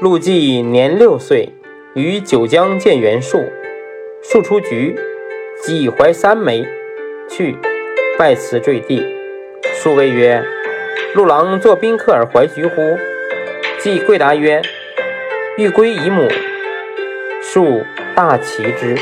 陆绩年六岁，于九江见袁术，术出局，即怀三枚，去拜辞坠地。术谓曰：“陆郎作宾客而怀橘乎？”即跪答曰：“欲归姨母。”术大奇之。